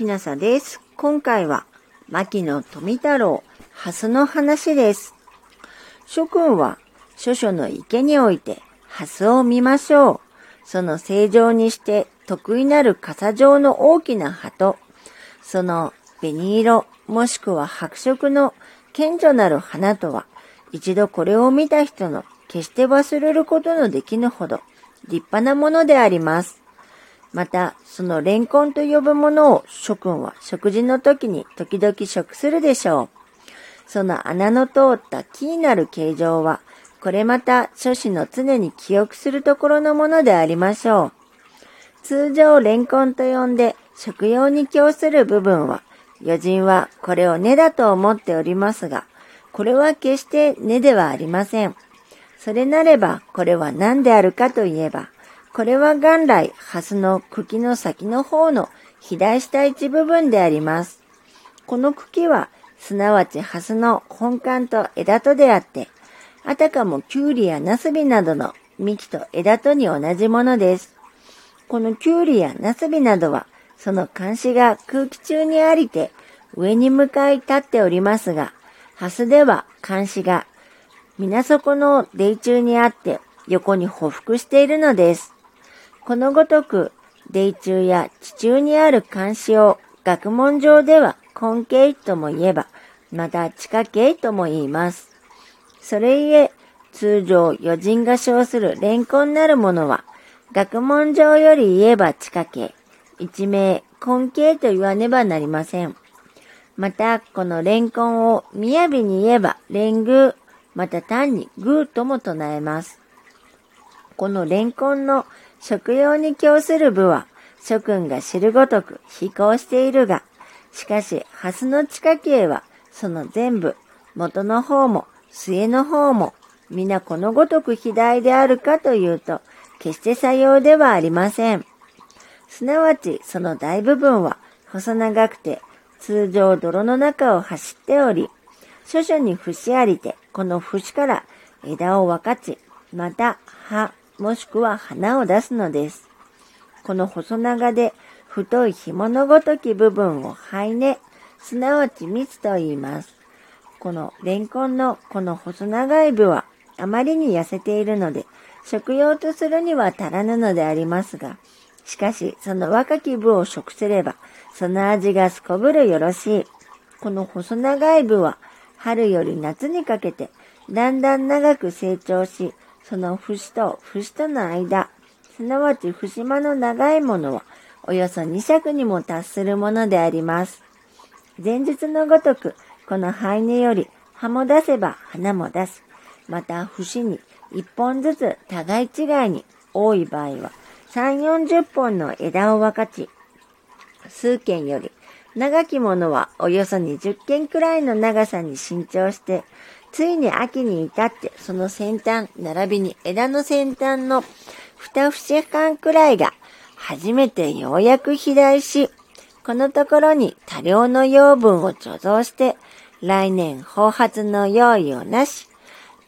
きなさです。今回は、牧野富太郎、ハスの話です。諸君は、諸々の池において、ハスを見ましょう。その正常にして得意なる傘状の大きな葉と、その紅色もしくは白色の顕著なる花とは、一度これを見た人の決して忘れることのできぬほど立派なものであります。また、そのレンコンと呼ぶものを諸君は食事の時に時々食するでしょう。その穴の通った気になる形状は、これまた諸子の常に記憶するところのものでありましょう。通常レンコンと呼んで食用に供する部分は、余人はこれを根だと思っておりますが、これは決して根ではありません。それなればこれは何であるかといえば、これは元来、ハスの茎の先の方の肥大した一部分であります。この茎は、すなわちハスの本幹と枝とであって、あたかもキュウリやナスビなどの幹と枝とに同じものです。このキュウリやナスビなどは、その監視が空気中にありて、上に向かい立っておりますが、ハスでは監視が水底の泥中にあって横に匍匐しているのです。このごとく、泥中や地中にある監視を学問上では根形とも言えば、また地下形とも言います。それゆえ、通常余人が称するレンコンなるものは、学問上より言えば地下形、一名根形と言わねばなりません。また、このレンコンを雅に言えばレングまた単にグーとも唱えます。このレンコンの食用に供する部は、諸君が知るごとく飛行しているが、しかし、ハスの地下形は、その全部、元の方も、末の方も、皆このごとく肥大であるかというと、決して作用ではありません。すなわち、その大部分は、細長くて、通常泥の中を走っており、諸々に節ありて、この節から枝を分かち、また葉、もしくは花を出すのです。この細長で太い紐のごとき部分を灰根、すなわち蜜と言います。このレンコンのこの細長い部はあまりに痩せているので、食用とするには足らぬのでありますが、しかしその若き部を食すれば、その味がすこぶるよろしい。この細長い部は、春より夏にかけて、だんだん長く成長し、その節と節との間、すなわち節間の長いものは、およそ2尺にも達するものであります。前日のごとく、この灰根より葉も出せば花も出す。また節に1本ずつ互い違いに多い場合は3、40本の枝を分かち、数件より長きものはおよそ20件くらいの長さに伸長して、ついに秋に至ってその先端、並びに枝の先端の二節間くらいが初めてようやく肥大し、このところに多量の養分を貯蔵して、来年放発の用意をなし、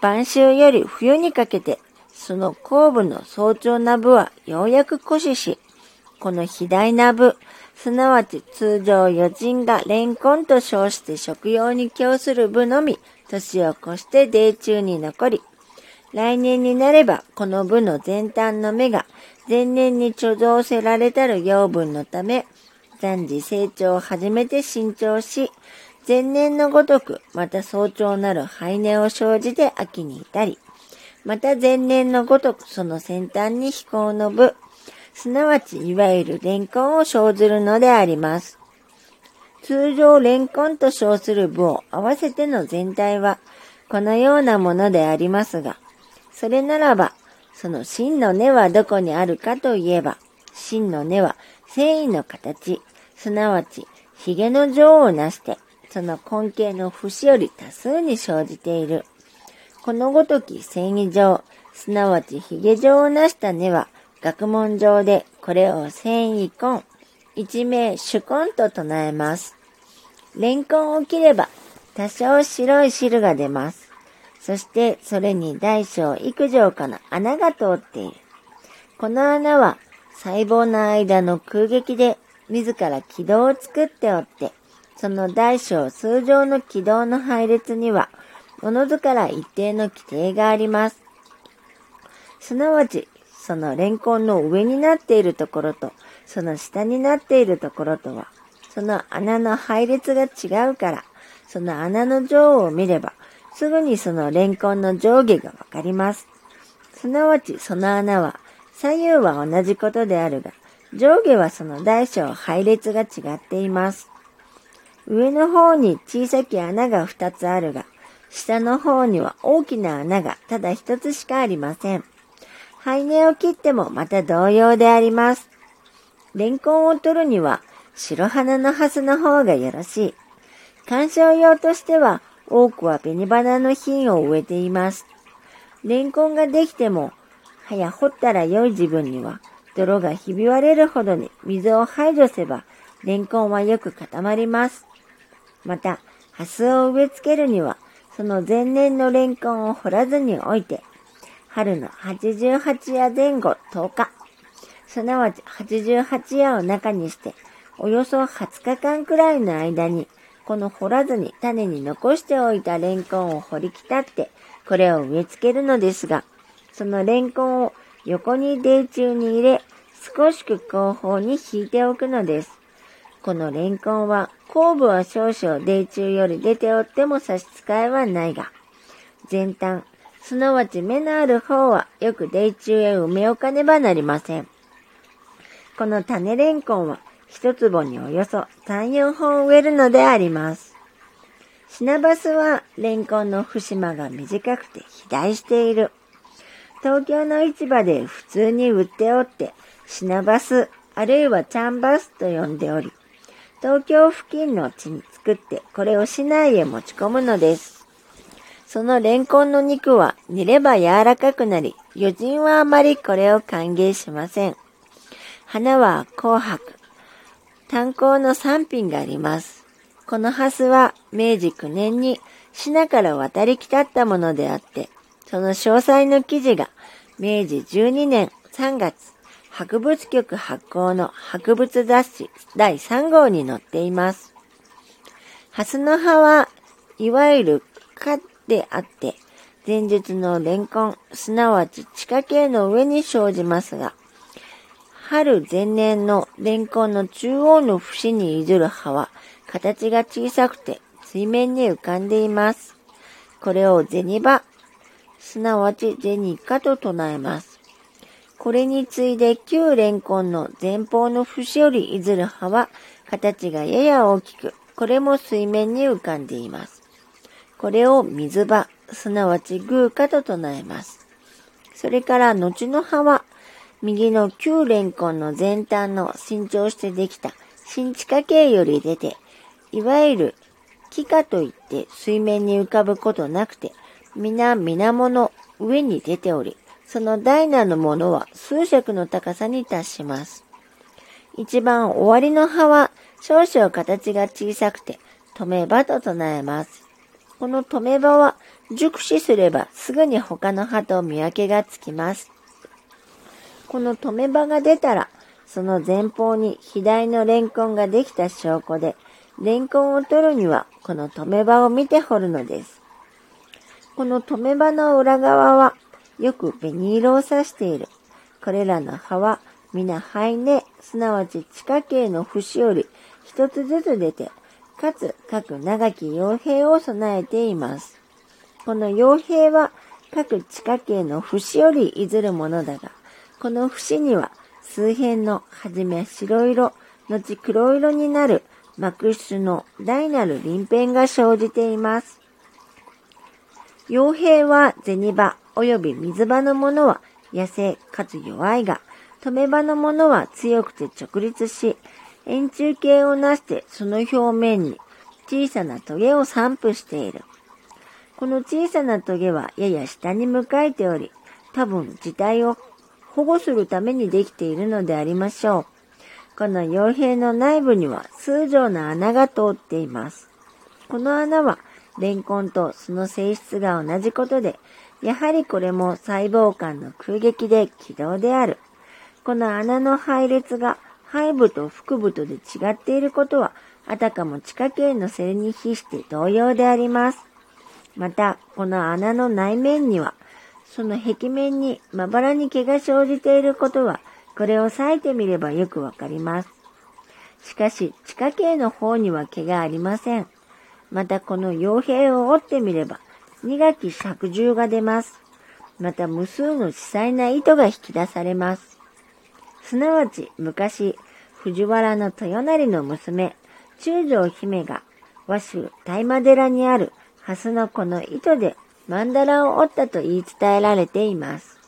晩秋より冬にかけて、その後部の早朝な部はようやく枯死し、この肥大な部、すなわち通常余人がレンコンと称して食用に供する部のみ、年を越して泥中に残り、来年になればこの部の前端の芽が前年に貯蔵せられたる養分のため、暫時成長を始めて伸長し、前年のごとくまた早朝なる肺根を生じて秋に至り、また前年のごとくその先端に飛行の部、すなわちいわゆるレンコンを生ずるのであります。通常レンコンと称する部を合わせての全体はこのようなものでありますが、それならば、その真の根はどこにあるかといえば、真の根は繊維の形、すなわち髭の状をなして、その根茎の節より多数に生じている。このごとき繊維状、すなわち髭状をなした根は、学問上でこれを繊維根、一名主根と唱えます。レンコンを切れば多少白い汁が出ます。そしてそれに大小幾畳かの穴が通っている。この穴は細胞の間の空撃で自ら軌道を作っておって、その大小数乗の軌道の配列には、おのずから一定の規定があります。すなわち、そのレンコンの上になっているところと、その下になっているところとは、その穴の配列が違うから、その穴の上を見れば、すぐにそのレンコンの上下がわかります。すなわちその穴は、左右は同じことであるが、上下はその大小配列が違っています。上の方に小さき穴が2つあるが、下の方には大きな穴がただ1つしかありません。ハイを切ってもまた同様であります。レンコンを取るには白花のハスの方がよろしい。観賞用としては多くは紅花の品を植えています。レンコンができても、はや掘ったら良い自分には泥がひび割れるほどに水を排除せば、レンコンはよく固まります。また、ハスを植え付けるには、その前年のレンコンを掘らずに置いて、春の88夜前後10日、すなわち88夜を中にして、およそ20日間くらいの間に、この掘らずに種に残しておいたレンコンを掘りきたって、これを植え付けるのですが、そのレンコンを横に泥中に入れ、少しく後方に引いておくのです。このレンコンは、後部は少々泥中より出ておっても差し支えはないが、前端、すなわち目のある方はよく泥中へ埋め置かねばなりません。この種レンコンは一坪におよそ3、4本植えるのであります。シナバスはレンコンの節間が短くて肥大している。東京の市場で普通に売っておって、シナバスあるいはチャンバスと呼んでおり、東京付近の地に作ってこれを市内へ持ち込むのです。そのレンコンの肉は煮れば柔らかくなり、余人はあまりこれを歓迎しません。花は紅白。炭鉱の3品があります。このハスは明治9年にシナから渡り来たったものであって、その詳細の記事が明治12年3月、博物局発行の博物雑誌第3号に載っています。ハスの葉はいわゆる花であって、前述のレンコン、すなわち地下茎の上に生じますが、春前年のレンコンの中央の節にいずる葉は、形が小さくて水面に浮かんでいます。これを銭場、すなわち銭花と唱えます。これに次いで旧レンコンの前方の節よりいずる葉は、形がやや大きく、これも水面に浮かんでいます。これを水場、すなわち偶化と唱えます。それから後の葉は、右の旧レンコンの前端の伸長してできた新地下茎より出て、いわゆる気化といって水面に浮かぶことなくて、皆水面の上に出ており、その大なるものは数尺の高さに達します。一番終わりの葉は少々形が小さくて、止め場と唱えます。この止め場は熟視すればすぐに他の葉と見分けがつきます。この止め場が出たら、その前方に肥大のレンコンができた証拠で、レンコンを取るにはこの止め場を見て掘るのです。この止め場の裏側はよく紅色を指している。これらの葉は皆灰根、すなわち地下茎の節より一つずつ出て、かつ各長き傭兵を備えています。この傭兵は各地下茎の節よりいずるものだが、この節には数辺のはじめ白色、後黒色になる膜質の大なる鱗片が生じています。傭兵は銭場及び水場のものは野生かつ弱いが、止め場のものは強くて直立し、円柱形をなしてその表面に小さなトゲを散布している。この小さなトゲはやや下に向かえており、多分自体を保護するためにできているのでありましょう。この傭兵の内部には数条の穴が通っています。この穴はレンコンとその性質が同じことで、やはりこれも細胞間の空撃で軌道である。この穴の配列が背部と腹部とで違っていることは、あたかも地下茎のセルに比して同様であります。また、この穴の内面には、その壁面にまばらに毛が生じていることは、これを裂いてみればよくわかります。しかし、地下茎の方には毛がありません。また、この傭兵を折ってみれば、苦き尺獣が出ます。また、無数の細細な糸が引き出されます。すなわち、昔、藤原の豊成の娘、中条姫が、和州大魔寺にある蓮の子の糸で曼荼羅を折ったと言い伝えられています。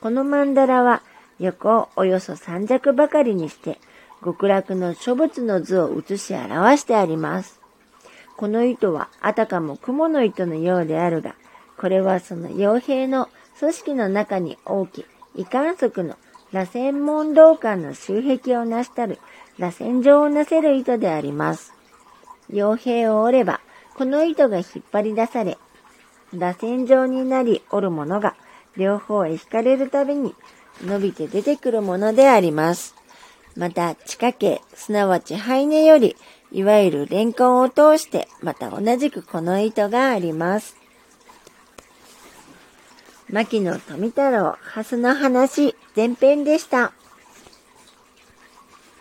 この曼荼羅は横をおよそ三尺ばかりにして極楽の諸仏の図を写し表してあります。この糸はあたかも雲の糸のようであるが、これはその傭兵の組織の中に大きい遺観測の螺旋門道館の周壁を成したる螺旋状をなせる糸であります。傭兵を折れば、この糸が引っ張り出され、螺旋状になり折るものが両方へ引かれるたびに伸びて出てくるものであります。また、地下茎、すなわちハイネより、いわゆるレンコンを通して、また同じくこの糸があります。牧野富太郎、ハスの話、前編でした。